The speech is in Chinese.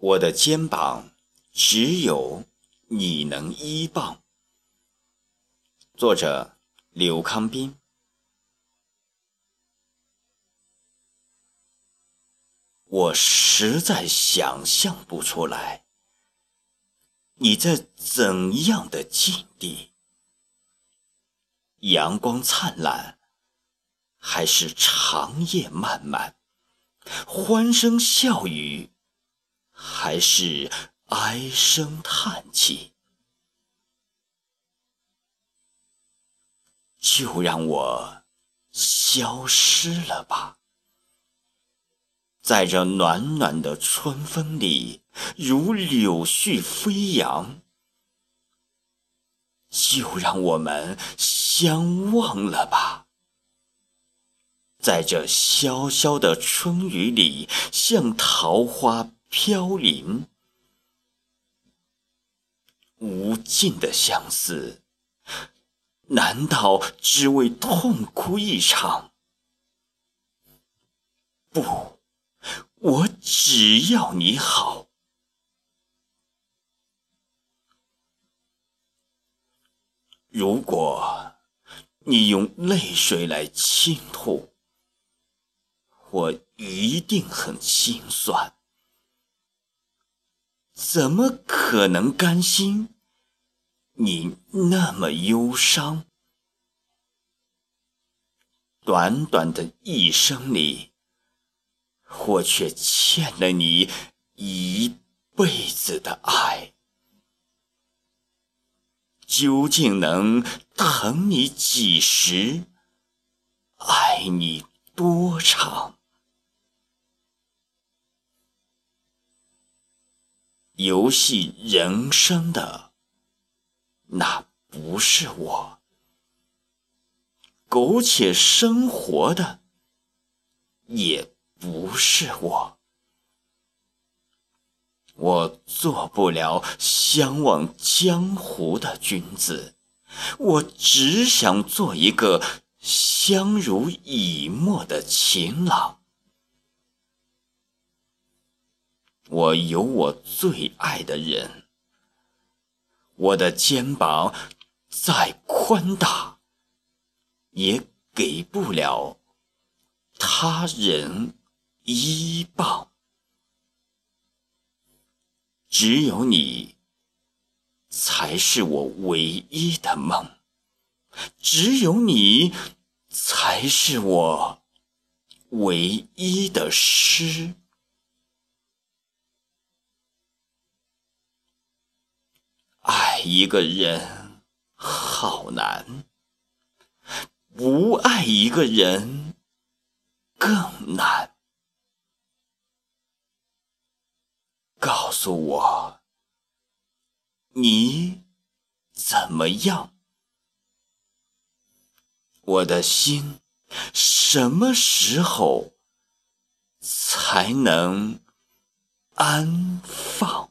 我的肩膀只有你能依傍。作者：刘康斌。我实在想象不出来，你在怎样的境地？阳光灿烂，还是长夜漫漫？欢声笑语，还是唉声叹气？就让我消失了吧，在这暖暖的春风里，如柳絮飞扬。就让我们相忘了吧。在这潇潇的春雨里，像桃花飘零，无尽的相思，难道只为痛哭一场？不，我只要你好。如果你用泪水来倾吐。我一定很心酸，怎么可能甘心你那么忧伤？短短的一生里，我却欠了你一辈子的爱，究竟能疼你几时，爱你多长？游戏人生的那不是我，苟且生活的也不是我。我做不了相忘江湖的君子，我只想做一个相濡以沫的情郎。我有我最爱的人，我的肩膀再宽大，也给不了他人依傍。只有你，才是我唯一的梦；只有你，才是我唯一的诗。爱一个人好难，不爱一个人更难。告诉我，你怎么样？我的心什么时候才能安放？